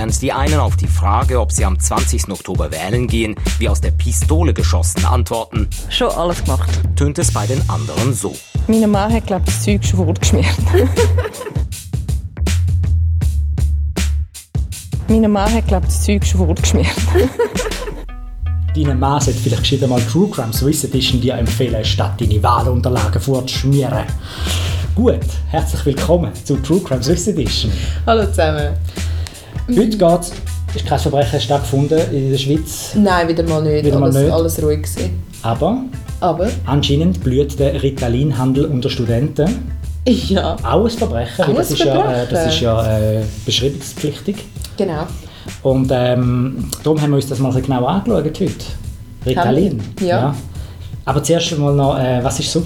während die einen auf die Frage, ob sie am 20. Oktober wählen gehen, wie aus der Pistole geschossen antworten, Schon alles gemacht. tönt es bei den anderen so. Meine Mann hat, glaube ich, das Zeug schon vorgeschmiert. mein Mann hat, glaube ich, das Zeug schon vorgeschmiert. Deine Mann sollte vielleicht gescheiter mal True Crime Swiss Edition dir empfehlen, statt deine Wahlunterlagen vorzuschmieren. Gut, herzlich willkommen zu True Crime Swiss Edition. Hallo zusammen. Heute geht's, ist kein Verbrechen stattgefunden in der Schweiz, Nein, wieder mal nicht. Wieder mal alles, nicht. alles ruhig gewesen. aber Aber, anscheinend blüht der Ritalinhandel unter Studenten. ja, Auch ein Verbrechen, weil das ist ja, äh, Verbrechen. das ist ja äh, beschreibungspflichtig. genau. Und ähm, darum haben wir uns das mal genauer angeschaut heute. Ritalin. wir? Ja. Aber zuerst mal noch, äh, was ist so,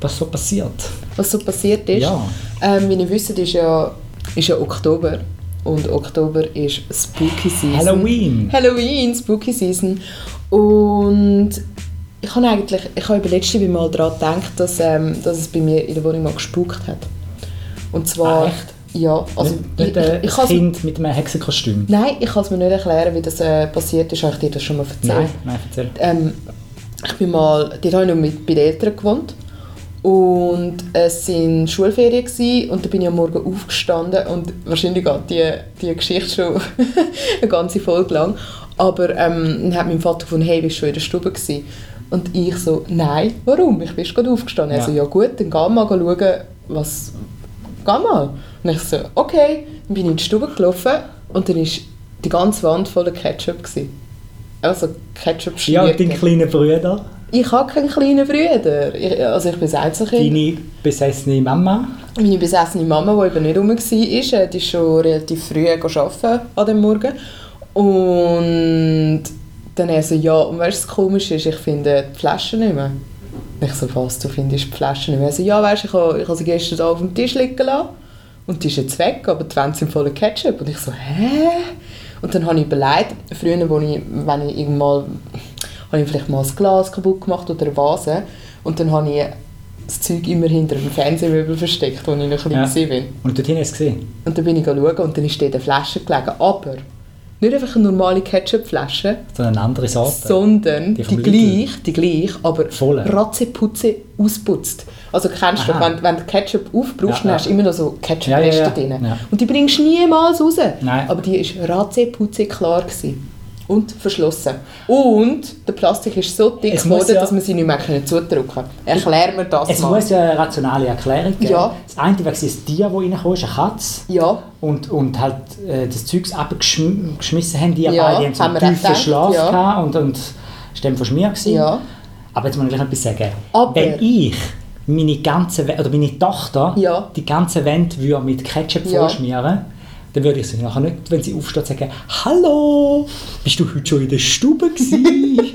was so passiert? Was so passiert ist. Ja. Ähm, wie ihr wisst, ist ja, ist ja Oktober. Und Oktober ist Spooky Season. Halloween. Halloween, Spooky Season. Und ich habe eigentlich, ich habe letzte Mal daran gedacht, dass, ähm, dass es bei mir in der Wohnung mal gespukt hat. Und zwar... Ah, echt? Ja, also... nicht nicht ich, äh, ich, ich kann's- Kind mit einem Hexenkostüm. Nein, ich kann es mir nicht erklären, wie das äh, passiert ist. Habe ich dir das schon mal erzählt? Nein, nein, erzähl. Ähm, ich bin mal, dort habe ich noch mit, bei den Eltern gewohnt. Und es waren Schulferien gewesen, und da bin ich am Morgen aufgestanden und wahrscheinlich geht die, die Geschichte schon eine ganze Folge lang. Aber ähm, dann hat mein Vater gefunden, hey, bist du schon in der Stube gewesen? Und ich so, nein, warum? Ich bin gerade aufgestanden. Ja. Er so, ja gut, dann geh mal schauen, was... Geh mal. Und ich so, okay. Dann bin ich in die Stube gelaufen und dann war die ganze Wand voller Ketchup. Gewesen. Also ketchup Ja, und dein kleiner Bruder, ich habe keinen kleinen Bruder. Ich, also ich bin das Einzelkind. deine besessene Mama. Meine besessene Mama, die eben nicht rum war, äh, die ist schon relativ früh arbeiten an dem Morgen. Und dann er so, ja, und weißt du, was komisch ist? Ich finde die Flaschen nicht mehr. Ich so, was, du findest die Flaschen nicht mehr? Er so, ja, weißt du, ich habe, ich habe sie gestern da auf dem Tisch liegen lassen. Und die ist jetzt weg, aber die Wände sind voller Ketchup. Und ich so, hä? Und dann habe ich überlegt, früher, wo ich, wenn ich irgendwann, habe ich vielleicht mal ein Glas kaputt gemacht oder eine Vase. Und dann habe ich das Zeug immer hinter dem Fernsehmöbel versteckt, wo ich noch klein Ja. war. Und dorthin hast du es gesehen. Und dann bin ich schauen und dann ist dort eine Flasche gelegen. Aber nicht einfach eine normale Ketchupflasche, So eine andere Sorte. sondern Die die, gleich, die gleich, aber Volle. ratzeputze ausputzt. Also kennst du, Aha. wenn, wenn du Ketchup aufbrauchst, Ja, dann ja. hast du immer noch so Ketchupreste Ja, drin. Und die bringst du niemals raus. Nein. Aber die war ratzeputze klar. Gewesen. Und verschlossen. Und der Plastik ist so dick Es geworden, ja- dass man sie nicht mehr zudrücken konnte. Erklär mir das Es mal. muss ja eine rationale Erklärung geben. Ja. Das eine war ein Tier, das reingekommen ist, eine Katze. ja, Und, und halt äh, das Zeugs abgeschmissen haben, die ja, beide haben so einen tiefen Schlaf ja. gehabt und, und das war dann von mir. Ja, Aber jetzt muss ich gleich etwas sagen. Aber- Wenn ich meine ganze oder meine Tochter Ja. die ganze Wand würde mit Ketchup Ja. vollschmieren dann würde ich sie nachher nicht, wenn sie aufsteht, sagen «Hallo, bist du heute schon in der Stube gewesen?»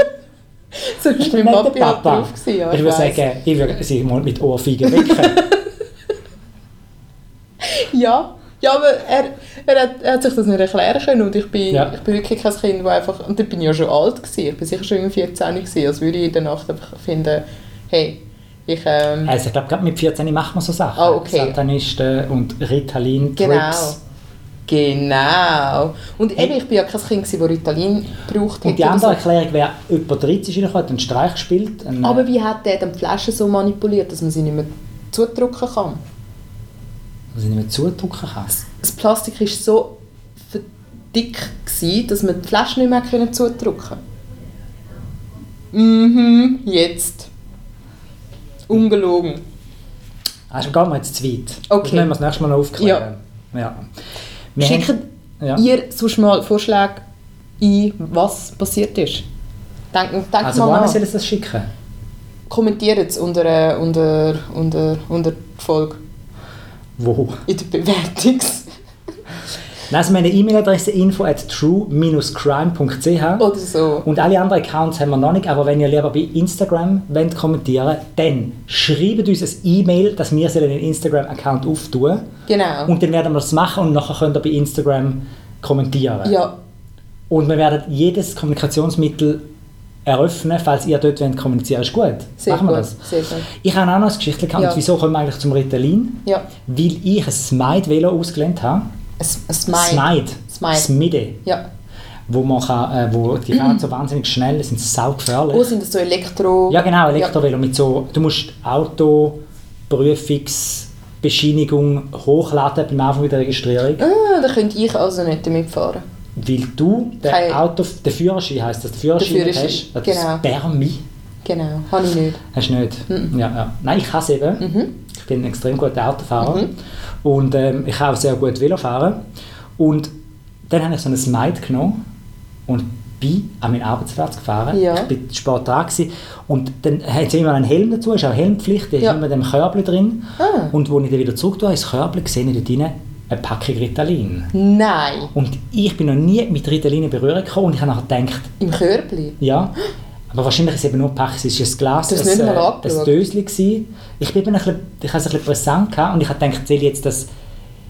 so war mein Papi auch drauf. Gewesen, ja, ich würde weiss. sagen, ich würde sie mal mit Ohrfeigen wecken. Ja, ja aber er, er, hat, er hat sich das nicht erklären können und ich bin, Ja. ich bin wirklich kein Kind, das einfach... Und dann bin ich ja schon alt gewesen. Ich bin sicher schon irgendwie 14 gewesen, als würde ich in der Nacht einfach finden, hey, ich... Ähm, also ich glaube, gerade mit 14 macht man so Sachen. Ah, okay. Satanisten und Ritalin-Trips. genau. Genau. Und eben, ich bin ja kein Kind, das Ritalin braucht Und die andere. Erklärung wäre, jemand 13 ist hat einen Streich gespielt. Einen, Aber wie hat der dann die Flasche so manipuliert, dass man sie nicht mehr zudrücken kann? was ich nicht mehr zudrücken kann. Das Plastik war so dick, gewesen, dass man die Flasche nicht mehr können zudrücken Mhm, jetzt. Ungelogen. Also gehen wir jetzt zu weit. Okay. Das müssen wir das nächste Mal noch aufklären. Ja. Wir Schickt haben- ja. ihr sonst mal Vorschläge ein, was passiert ist? Denkt, denkt Also mal nach. soll es das schicken? Kommentiert es unter, äh, unter, unter, unter die Folge. Wo? In der Bewertungs... Nein, Also meine E-Mail-Adresse info at true-crime.ch Oder so. und alle anderen Accounts haben wir noch nicht, aber wenn ihr lieber bei Instagram wollt kommentieren dann schreibt uns ein E-Mail, dass wir einen Instagram-Account auftun Genau. und dann werden wir das machen und nachher könnt ihr bei Instagram kommentieren. ja, Und wir werden jedes Kommunikationsmittel eröffnen, falls ihr dort wollt kommunizieren Ist gut? sehr machen wir gut. das? Sehr gut. Ich habe auch noch ein Geschichtchen gehabt. Ja. Wieso kommen wir eigentlich zum Ritalin? Ja. Weil ich ein Smite-Velo ausgelernt habe Smite. Smide. Smide. Smide. Ja. Wo man kann, äh, wo die fahren so wahnsinnig schnell, sind saugefährlich. Oh, sind das so Elektro... Ja genau, Elektrovelo mit so, du musst Autoprüfungsbescheinigung hochladen beim Anfang der Registrierung, Ah, da könnte ich also nicht damit fahren. weil du den Kein- Auto, der Führerschein heisst das, der Führerschein, Der Führerschein, hast, das genau. Permis Genau, habe ich nicht. hast du nicht. Ja, ja. Nein, ich kann es eben. Mhm. Ich bin ein extrem guter Autofahrer und ähm, ich kann auch sehr gut Velo fahren und dann habe ich so ein Smite genommen und bin an meinen Arbeitsplatz gefahren. Ja. Ich bin spät dran gewesen. und dann hat sie immer einen Helm dazu, ist auch Helmpflicht, der Ja. ist immer in dem Körbchen drin. Ah. Und als ich dann wieder zurück tue, ins Körbchen gesehen, dort drin eine Packung Ritalin. Nein, Und ich bin noch nie mit Ritalin in Berührung gekommen und ich habe nachher gedacht, im Körbli. ja, aber wahrscheinlich ist es eben nur Packung, es ist ein Glas, Du hast ein, äh, ein Döschen gewesen. Ich bin eben ein bisschen, ich habe es ein bisschen präsent gehabt und ich habe gedacht, ich jetzt das,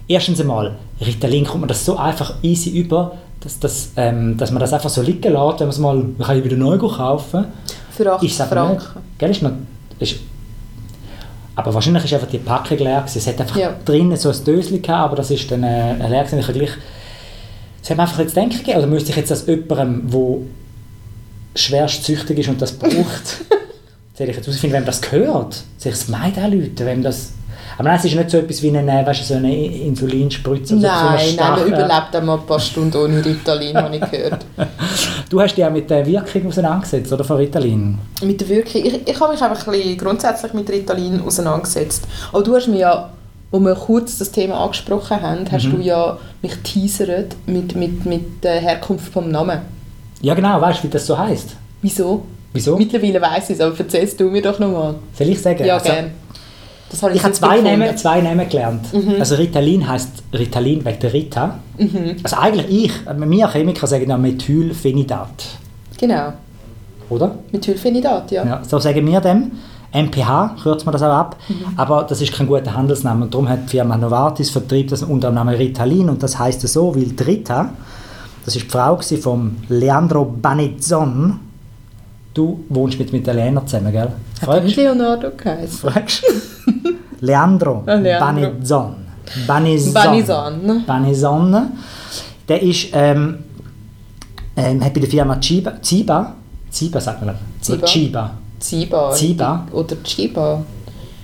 erstens einmal, Ritalin kommt man das so einfach easy über, dass, dass, ähm, dass man das einfach so liegen lässt, wenn man es mal, man kann wieder neu kaufen. Für 80 Ich sage Franken. nicht, gell, ist noch, ist, aber wahrscheinlich ist einfach die Packung leer gewesen. Es hat einfach Ja. drinnen so ein Döschen gehabt, aber das ist dann äh, leer gewesen. Ich gleich, es hat mir einfach jetzt denken gegeben, oder müsste ich jetzt das jemandem, der schwerst süchtig ist und das braucht, soll ich jetzt herausfinden, wem das gehört? Soll ich es Meid anrufen, wem das... Aber nein, es ist nicht so etwas wie eine, äh, weißt so eine Insulinspritze. oder so, so Nein, nein, man überlebt einmal ein paar Stunden ohne Ritalin, habe ich gehört. Du hast dich ja mit der Wirkung auseinandergesetzt, oder, von Ritalin? Mit der Wirkung. Ich, ich habe mich einfach ein bisschen grundsätzlich mit Ritalin auseinandergesetzt. Aber du hast mir ja, wo wir kurz das Thema angesprochen haben, Mhm. hast du ja mich teasert mit, mit, mit der Herkunft vom Namen. Ja genau, weißt du, wie das so heisst? Wieso? Wieso? Mittlerweile weiss ich es, aber erzählst du mir doch nochmal. Soll ich sagen? Ja, Also, gerne. Das habe ich Ich habe zwei gefunden. Namen, zwei Namen gelernt. Also Ritalin heißt Ritalin wegen der Rita. Also eigentlich ich, äh, wir Chemiker sagen ja Methylphenidat, Genau. oder? Methylphenidat, ja. Ja, so sagen wir dem. MPH kürzt man das auch ab. Mhm. Aber das ist kein guter Handelsname. Und darum hat die Firma Novartis vertrieben das unter dem Namen Ritalin. Und das heißt so, weil die Rita, das ist die Frau vom Leandro Banezzon. Du wohnst mit einem Italiener zusammen, gell? Hat Fragst nicht Leonardo geheißen? Fragst Leandro, Ah, Leandro. Banezzon. Banizan. Banezzon. Der ist, ähm, ähm, hat bei der Firma Chiba, Ziba, Ziba sagt man, Ziba. Oder Chiba. Ziba. Ziba. Oder Chiba.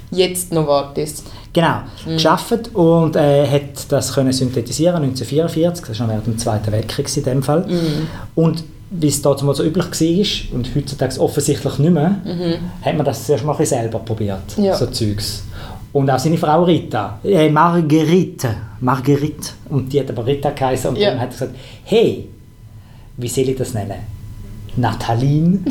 Jetzt Novartis. Genau, Mhm. geschafft und äh, hat das können synthetisieren 1944, das war noch während dem Zweiten Weltkrieg in dem Fall. Mhm. Und wie es damals so üblich war und heutzutage offensichtlich nicht mehr, hat man das zuerst mal selber probiert, Mhm. Ja. so Zeugs. Und auch seine Frau Rita, äh, Marguerite, Marguerite, und die hat aber Rita geheißen und Ja. dann hat er gesagt, hey, wie soll ich das nennen? Nathaline?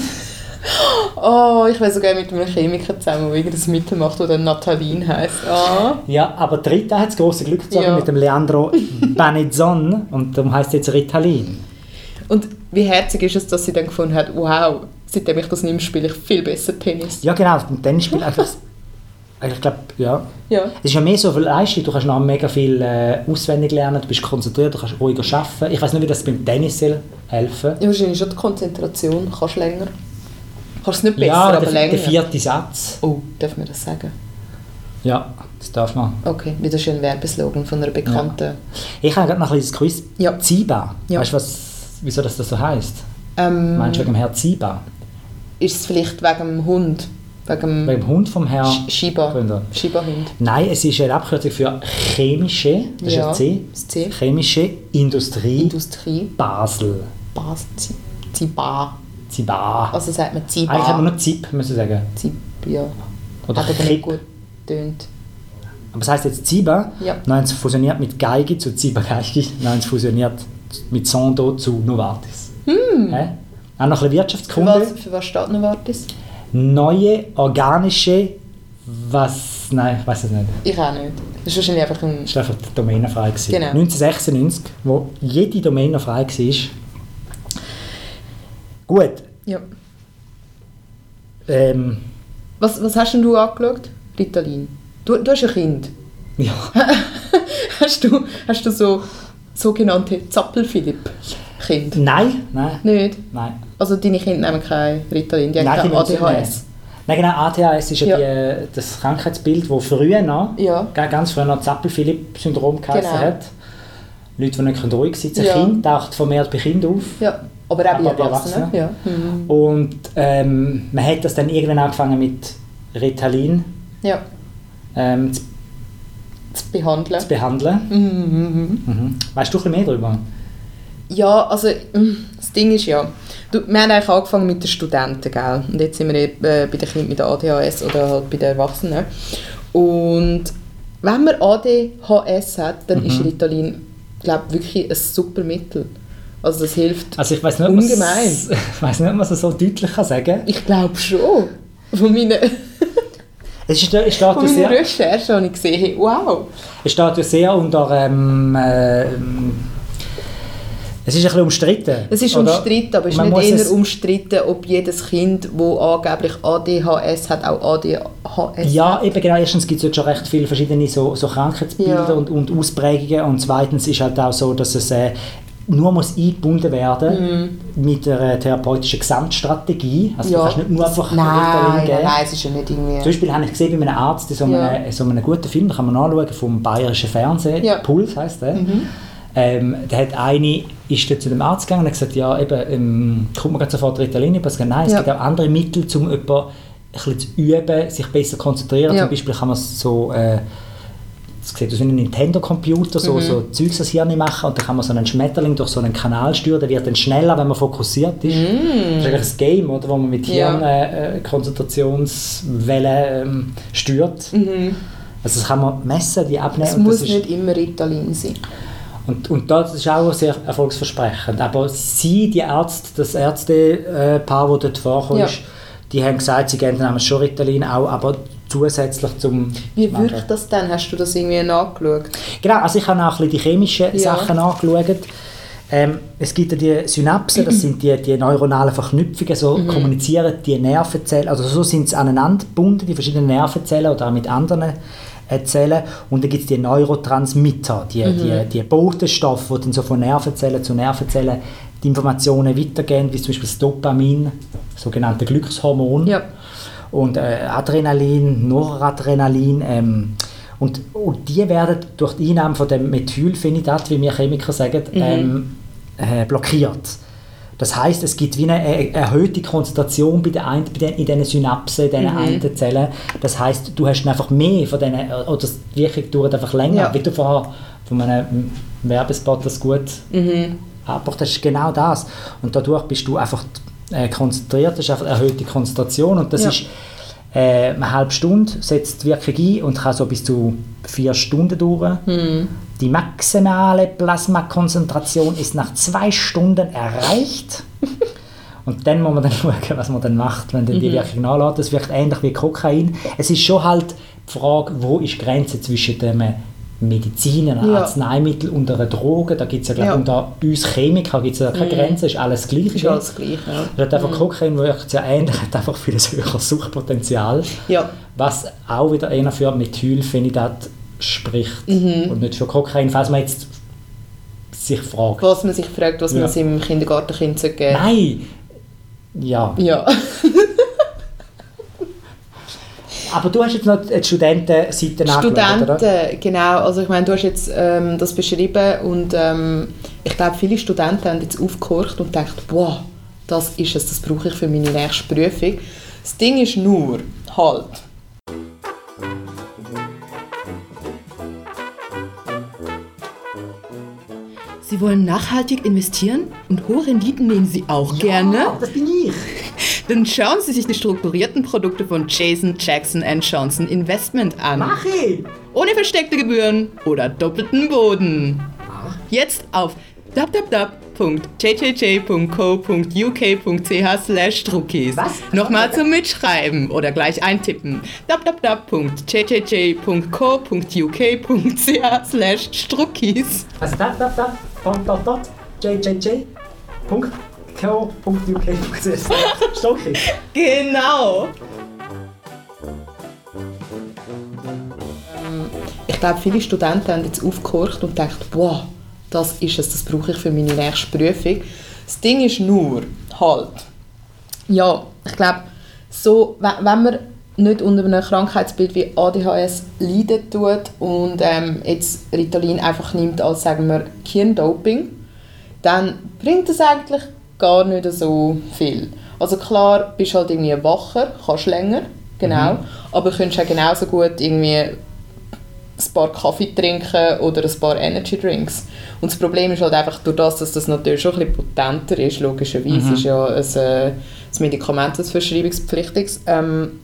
Oh, ich wäre sogar mit einem Chemiker zusammen, der irgendein Mittel macht, das dann Nathaline heisst. Ah. Ja, aber Rita hat das große Glück gezogen Ja. mit dem Leandro Banezzon und darum heißt es jetzt Ritalin. Und wie herzig ist es, dass sie dann gefunden hat, wow, seitdem ich das nehme, spiele ich viel besser Tennis. Ja, genau. Und dann spielt einfach. Ich glaube, ja. Ja. Es ist ja mehr so viel Leistung. Du kannst noch mega viel äh, auswendig lernen, du bist konzentriert, du kannst ruhiger arbeiten. Ich weiß nicht, wie das beim Tennis soll helfen Ja, wahrscheinlich schon die Konzentration. Kannst länger. Kannst du nicht besser, Ja, aber der, länger. der vierte Satz. Oh, darf man das sagen? Ja, das darf man. Okay, wieder schön Werbeslogan von einer bekannten. Ich habe gerade noch ein kleines Quiz. Ja. Ziba. Ja. Weißt du, was, wieso das, das so heisst? Ähm, Meinst du wegen dem Herrn Ziba? ist es vielleicht wegen dem Hund? Wegen dem Wegen dem Hund vom Herrn? Sch- Shiba. Gründer. Shiba-Hund. Nein, es ist eine Abkürzung für chemische, das ist Ja, ein C, das C. chemische Industrie Industrie. Basel. Basel. Ziba. Ziba. Also sagt man Ziba. Eigentlich hat man nur ZIP, müssen sagen. Zib, ja. Oder Hat aber nicht gut tönt. Aber es heisst jetzt Ziba. Ja. Haben sie fusioniert mit Geige zu Ziba Geige. Haben sie fusioniert mit Sondo zu Novartis. Hm. Hä? Auch noch ein bisschen Für Wirtschaftskunde. was, für was steht Novartis? Neue organische. Was. Nein, ich weiß es nicht. Ich auch nicht. Das ist wahrscheinlich einfach ein... Das war einfach domänenfrei. Gewesen. Genau. 1996, wo jede Domäne frei war. Gut. Ja. Ähm, Was, was hast denn du angeschaut? Ritalin. Du, du hast ein Kind. ja. Hast du, hast du so sogenannte Zappel-Philipp-Kind? Nein, nein, Nicht? nein. Also deine Kinder nehmen kein Ritalin, die haben kein ADHS. Nein, genau, ADHS ist ja, Ja. Die, das Krankheitsbild, das früher noch, Ja. ga- ganz früher noch Zappel-Philipp-Syndrom geheißen Genau. hat. Leute, die nicht ruhig sitzen Ja. können. Kind taucht vermehrt bei Kindern auf. Ja, aber auch bei Erwachsenen. Erwachsenen. Ja. Mhm. Und ähm, man hat das dann irgendwann angefangen mit Ritalin ja, ähm, zu, zu behandeln. zu behandeln. Mhm. Mhm. Weißt du ein bisschen mehr darüber? Ja, also mm, das Ding ist ja, du, wir haben eigentlich angefangen mit den Studenten, gell? Und jetzt sind wir eben, äh, bei den Kindern mit der ADHS oder halt bei den Erwachsenen. Und wenn man ADHS hat, dann ist Ritalin, glaube ich, wirklich ein super Mittel. Also das hilft. Also ich weiß nicht, Ungemein. ich weiß nicht, ob man es so deutlich kann sagen kann. Ich glaube schon. Von meinen, Es, ist, es, steht ja von meinen sehr, Recherchen habe ich gesehen, wow. es steht ja sehr unter... Ähm, ähm, es ist ein bisschen umstritten. Es ist oder? umstritten, aber es ist nicht eher umstritten, ob jedes Kind, das angeblich ADHS hat, auch ADHS Ja, hat. eben genau. Erstens gibt es jetzt schon recht viele verschiedene so, so Krankheitsbilder Ja. und, und Ausprägungen. Und zweitens ist halt auch so, dass es äh, nur muss eingebunden werden mit einer therapeutischen Gesamtstrategie. Also du Mhm. Ja. kannst nicht nur einfach Nein, Ritalin nein, geben. nein, es ist ja nicht irgendwie... Zum Beispiel habe ich gesehen bei einem Arzt in so einem, Ja. so einem guten Film, da kann man nachschauen, vom bayerischen Fernsehen, Ja. Mhm. Puls heisst der. Ähm, der hat eine, ist zu dem Arzt gegangen und hat gesagt, ja eben, ähm, kommt man sofort Ritalin über? Er Nein, es Ja. gibt auch andere Mittel, um jemanden ein bisschen zu üben, sich besser zu konzentrieren. Zum Beispiel kann man so, äh, das sieht aus wie ein Nintendo-Computer, so, Mhm. so Zeugs das Hirn machen und dann kann man so einen Schmetterling durch so einen Kanal steuern, der wird dann schneller, wenn man fokussiert ist. Das ist eigentlich ein Game, oder, wo man mit Mhm. Ja. Hirn äh, äh, Konzentrationswellen ähm, steuert. Also das kann man messen, die abnehmen. es muss nicht immer Ritalin sein. und, und das ist auch sehr erfolgsversprechend. Aber sie, die Ärzte, das Ärztepaar, das dort vorkommt, Ja. die haben gesagt, sie geben dann schon Ritalin auch, aber zusätzlich zum... Wie wirkt das dann? Hast du das irgendwie nachgeschaut? Genau, also ich habe auch ein bisschen die chemischen Ja. Sachen angeschaut. Ähm, es gibt ja die Synapsen, das sind die, die neuronalen Verknüpfungen, so Mhm. kommunizieren die Nervenzellen, also so sind sie aneinander gebunden, die verschiedenen Nervenzellen oder auch mit anderen äh, Zellen. Und dann gibt es die Neurotransmitter, die, Mhm. die, die Botenstoffe, die dann so von Nervenzellen zu Nervenzellen die Informationen weitergeben, wie zum Beispiel das Dopamin, das sogenannte Glückshormon Ja. Und äh, Adrenalin, Noradrenalin. Ähm, und, und die werden durch die Einnahme von dem Methylphenidat, wie wir Chemiker sagen, ähm, äh, blockiert. Das heißt, es gibt wie eine äh, erhöhte Konzentration bei den, bei den, in diesen Synapsen, in diesen einen Zellen. Das heißt, du hast einfach mehr von diesen, äh, oder die Wirkung dauert einfach länger. Ja. Wie du vorher von einem Werbespot das gut abgebracht hast, ist genau das. Und dadurch bist du einfach äh, konzentriert, das ist einfach erhöhte Konzentration und das Ja. ist äh, eine halbe Stunde, setzt die Wirkung ein und kann so bis zu vier Stunden dauern. Die maximale Plasmakonzentration ist nach zwei Stunden erreicht. Und dann muss man dann schauen, was man dann macht, wenn dann die Wirkung nachlässt. Das wirkt ähnlich wie Kokain. Es ist schon halt die Frage, wo ist die Grenze zwischen dem Medizin, einem Ja. Arzneimittel und einer Droge. Da gibt es ja, glaube Ja. unter uns Chemiker gibt es ja keine Grenze, ist alles gleich. Ist alles gleich, ja. Es hat einfach Kokain wirkt ja ähnlich, hat einfach viel höheres Suchtpotenzial. Ja. Was auch wieder eher für Methylphenidat spricht Mhm. und nicht für Kokain, falls man jetzt sich fragt. Was man sich fragt, was Ja. man seinem Kindergartenkind geben sollte. Nein! Ja. Ja. Aber du hast jetzt noch die Studentenseite angeschaut, oder? Studenten, genau. Also ich meine, du hast jetzt ähm, das beschrieben und ähm, ich glaube, viele Studenten haben jetzt aufgehorcht und gedacht, wow, das ist es, das brauche ich für meine nächste Prüfung. Das Ding ist nur, halt, Sie wollen nachhaltig investieren und hohe Renditen nehmen Sie auch gerne? Ja, das bin ich. Dann schauen Sie sich die strukturierten Produkte von Jason Jackson Johnson Investment an. Mach ich! Ohne versteckte Gebühren oder doppelten Boden. Jetzt auf www.jjj.co.uk.ch slash Druckis. Was? Nochmal zum Mitschreiben oder gleich eintippen. www.jjj.co.uk.ch slash. Also da, da, da, dot, dot, dot, jjj. Punkt. ko.uk. Stocki. Genau. ich glaube, viele Studenten haben jetzt aufgehorcht und gedacht, wow, das ist es, das brauche ich für meine nächste Prüfung. Das Ding ist nur, halt, ja, ich glaube, so, we- wenn man nicht unter einem Krankheitsbild wie ADHS leiden tut und ähm, jetzt Ritalin einfach nimmt als, sagen wir, Hirndoping, dann bringt das eigentlich gar nicht so viel. Also klar, bist halt irgendwie wacher, kannst länger, genau, aber könntest auch genauso gut irgendwie ein paar Kaffee trinken oder ein paar Energy Drinks. Und das Problem ist halt einfach durch das, dass das natürlich schon ein bisschen potenter ist, logischerweise ist ja ein, äh, ein Medikament, das verschreibungspflichtig ähm,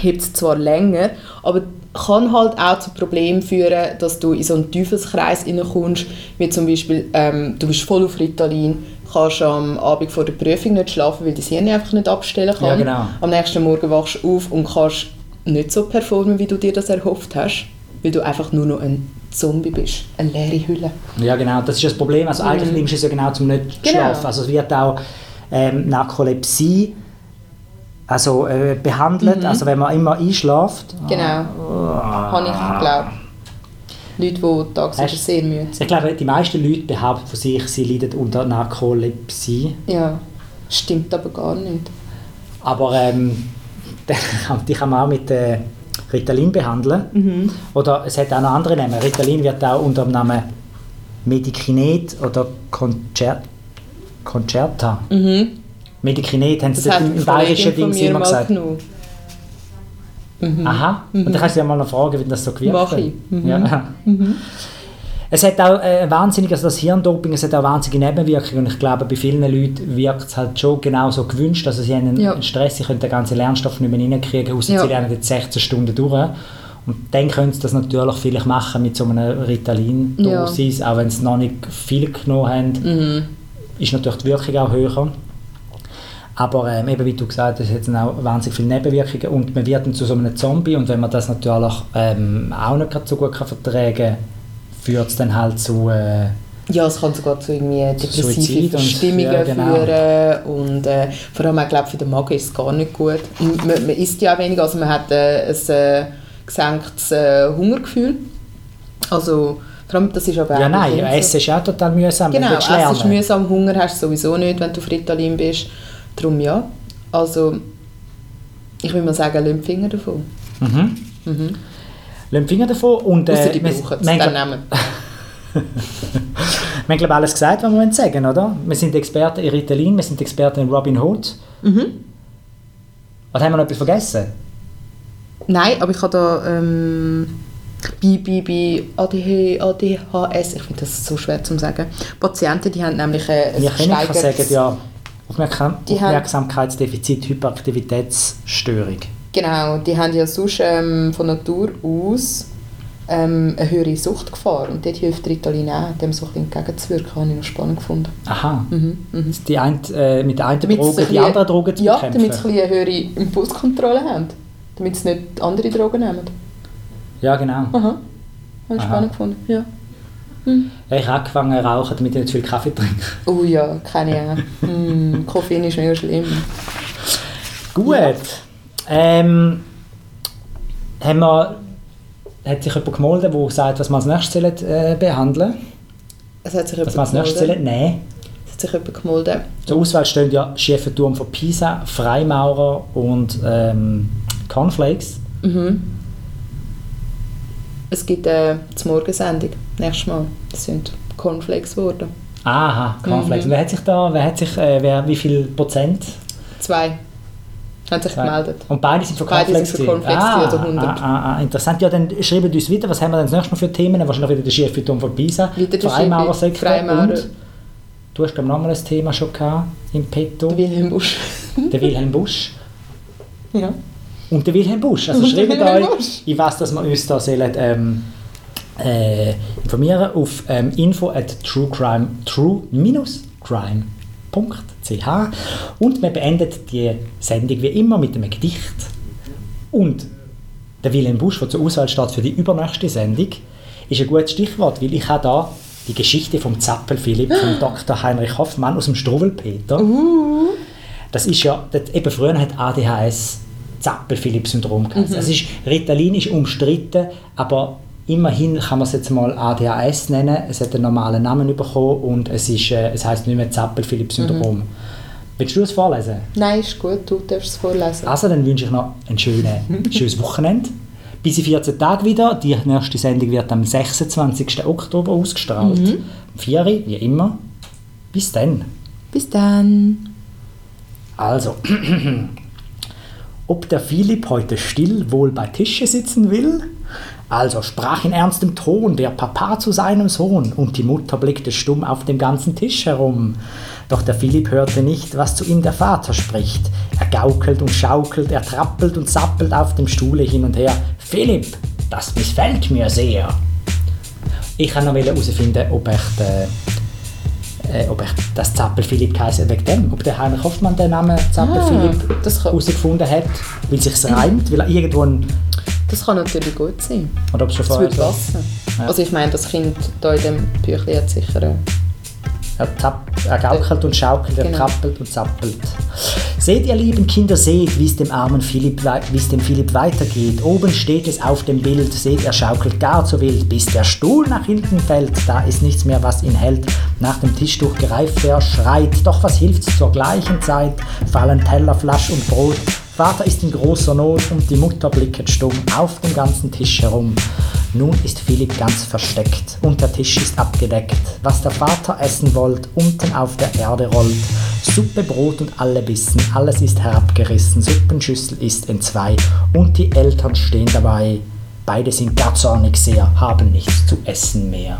hebt es zwar länger, aber kann halt auch zu Problemen führen, dass du in so einen Teufelskreis hineinkommst, wie zum Beispiel, ähm, du bist voll auf Ritalin, kannst am Abend vor der Prüfung nicht schlafen, weil dein Hirn einfach nicht abstellen kann. Ja, genau. Am nächsten Morgen wachst du auf und kannst nicht so performen, wie du dir das erhofft hast, weil du einfach nur noch ein Zombie bist, eine leere Hülle. Ja, genau, das ist das Problem. Also eigentlich nimmst du es ja genau zum nicht Mhm. Genau. schlafen. Also es wird auch ähm, Narkolepsie also, äh, behandelt, also wenn man immer einschläft. Mhm. Genau. Habe ich geglaubt. Leute, die tagsüber sehr müde sind. Ich glaube, die meisten Leute behaupten von sich, sie leiden unter Narkolepsie. Ja, stimmt aber gar nicht. Aber ähm, die kann man auch mit äh, Ritalin behandeln. Mhm. Oder es hat auch noch andere Namen. Ritalin wird auch unter dem Namen Medikinet oder Concer Concerta. Medikinet haben sie Mhm. Das im, bayerischen Kollegin von Ding mir immer gesagt. Genommen. Aha. Und dann kannst du ja mal noch fragen, wie das so gewirkt Mach hat. ich. Mhm. Ja. Es hat auch äh, wahnsinnig, also das Hirndoping, es hat auch wahnsinnige Nebenwirkungen und ich glaube, bei vielen Leuten wirkt es halt schon genauso gewünscht, also sie haben einen Ja. Stress, sie können den ganzen Lernstoff nicht mehr reinkriegen, außer Ja. sie lernen jetzt 16 Stunden durch. Und dann können sie das natürlich vielleicht machen mit so einer Ritalin-Dosis, auch wenn sie noch nicht viel genommen haben, Mhm. ist natürlich die Wirkung auch höher. Aber ähm, eben wie du gesagt hast, es hat dann auch wahnsinnig viele Nebenwirkungen und man wird dann zu so einem Zombie und wenn man das natürlich ähm, auch nicht so gut kann vertragen kann, führt es dann halt zu... Äh, Ja, es kann sogar zu irgendwie depressiven Verstimmungen ja, genau. führen und äh, vor allem auch, glaub, für den Magen ist es gar nicht gut. Und Man, man isst ja auch weniger, also man hat äh, ein äh, gesenktes äh, Hungergefühl. Also, vor allem, das ist aber ja auch nein. Essen ist auch total mühsam, wenn Genau, du willst es ist mühsam, Hunger hast du sowieso nicht, wenn du auf Ritalin bist. Darum ja. Also, ich würde mal sagen, lass die Finger davon. Mhm. Mhm. Lass die Finger davon und Ausser äh, die wir- brauchen es, dann nehmen. wir haben glaube alles gesagt, was wir wollen sagen oder? Wir sind Experten in Ritalin, wir sind Experten in Robin Hood. Mhm. Oder haben wir noch etwas vergessen? Nein, aber ich habe da ähm, bei, bei, bei ADH, ADHS, ich finde das so schwer zu sagen, Patienten, die haben nämlich äh, ein Wir können kann gesteigertes- sagen, ja, Aufmerksam Aufmerksamkeitsdefizit, Hyperaktivitätsstörung. Genau, die haben ja sonst ähm, von Natur aus ähm, eine höhere Suchtgefahr und dort hilft Ritalin auch, dem so ein bisschen entgegenzuwirken, habe ich noch spannend gefunden. Aha. Mhm, mhm. Die ein, äh, mit der einen Damit Droge die andere Droge zu Ja, bekämpfen. damit sie eine höhere Impulskontrolle haben. Damit sie nicht andere Drogen nehmen. Ja, genau. Aha, habe ich Aha. spannend gefunden. Ja. Ja, ich habe angefangen zu rauchen, damit ich nicht viel Kaffee trinke. Oh ja, kenne ich auch. mm, Koffein ist mega schlimm. Gut. Ähm, haben wir, hat sich jemand gemeldet, der sagt, was wir als nächstes sollen, äh, behandeln Es hat sich Was jemand wir als nächstes nehmen Es hat sich jemand gemeldet. Zur Auswahl stehen ja schiefer Turm von Pisa, Freimaurer und ähm, Cornflakes. Mhm. Es gibt äh, die Morgensendung, nächstes Mal. Das sind Cornflakes geworden. Aha, Cornflakes. Mhm. Wer hat sich da, wer hat sich, äh, wer, wie viel Prozent? Zwei haben sich gemeldet. Und beide sind für Beide Cornflakes? sind für? Cornflakes, ah, also 100. Ah, ah, ah, interessant. Ja, dann schreibt uns weiter, was haben wir denn das nächste Mal für Themen? Wahrscheinlich wieder der schiefe Turm von Pisa, Wieder der Freimaurersektor schiefe Freimaurer. und du hast glaube ich nochmal ein Thema schon gehabt im Petto. Der Wilhelm Busch. der Wilhelm Busch. ja. Und der Wilhelm Busch. Also schreibt euch, Busch. ich weiß, dass wir uns da sollen, ähm, äh, informieren auf ähm, info at truecrime, true-crime.ch und wir beenden die Sendung wie immer mit einem Gedicht. Und der Wilhelm Busch, der zur Auswahl steht für die übernächste Sendung, ist ein gutes Stichwort, weil ich habe da die Geschichte vom Zappel Philipp, von Dr. Heinrich Hoffmann aus dem Struwelpeter. Das ist ja, das, eben früher hat ADHS Zappel-Philipp-Syndrom geheißen. Es ist, Ritalin ist umstritten, aber immerhin kann man es jetzt mal ADHS nennen. Es hat einen normalen Namen bekommen und es, ist, äh, es heißt nicht mehr Zappel-Philipp-Syndrom. Willst du es vorlesen? Nein, ist gut, du darfst es vorlesen. Also, dann wünsche ich noch ein schönes, schönes Wochenende. Bis in 14 Tagen wieder. Die nächste Sendung wird am 26. Oktober ausgestrahlt. Mhm. Um 4 Uhr, wie immer. Bis dann. Bis dann. Also, ob der Philipp heute still wohl bei Tische sitzen will? Also sprach in ernstem Ton der Papa zu seinem Sohn, und die Mutter blickte stumm auf dem ganzen Tisch herum. Doch der Philipp hörte nicht, was zu ihm der Vater spricht. Er gaukelt und schaukelt, er trappelt und zappelt auf dem Stuhle hin und her. Philipp, das missfällt mir sehr. Ich kann noch herausfinden, ob ich, äh, äh, ob ich das Zappel Philipp heisst wegen dem, ob der Heinrich Hoffmann den Namen Zappel Ah, Philipp herausgefunden hat, weil sich's reimt, weil er irgendwo ein, Das kann natürlich gut sein. oder ob es schon Das vorher würde passen. Ja. Also ich meine, das Kind da in dem Büchlein hat sicher... er, tapp, er gaukelt und schaukelt, er Genau. trappelt und zappelt. Seht ihr lieben Kinder, seht, wie es dem armen Philipp, wie es dem Philipp weitergeht. Oben steht es auf dem Bild, seht, er schaukelt gar zu wild, bis der Stuhl nach hinten fällt. Da ist nichts mehr, was ihn hält. Nach dem Tischtuch greift er, schreit. Doch was hilft's zur gleichen Zeit? Fallen Teller, Flasch und Brot. Vater ist in großer Not und die Mutter blicket stumm auf dem ganzen Tisch herum. Nun ist Philipp ganz versteckt und der Tisch ist abgedeckt. Was der Vater essen wollt, unten auf der Erde rollt. Suppe, Brot und alle Bissen, alles ist herabgerissen. Suppenschüssel ist entzwei und die Eltern stehen dabei. Beide sind gar zornig sehr, haben nichts zu essen mehr.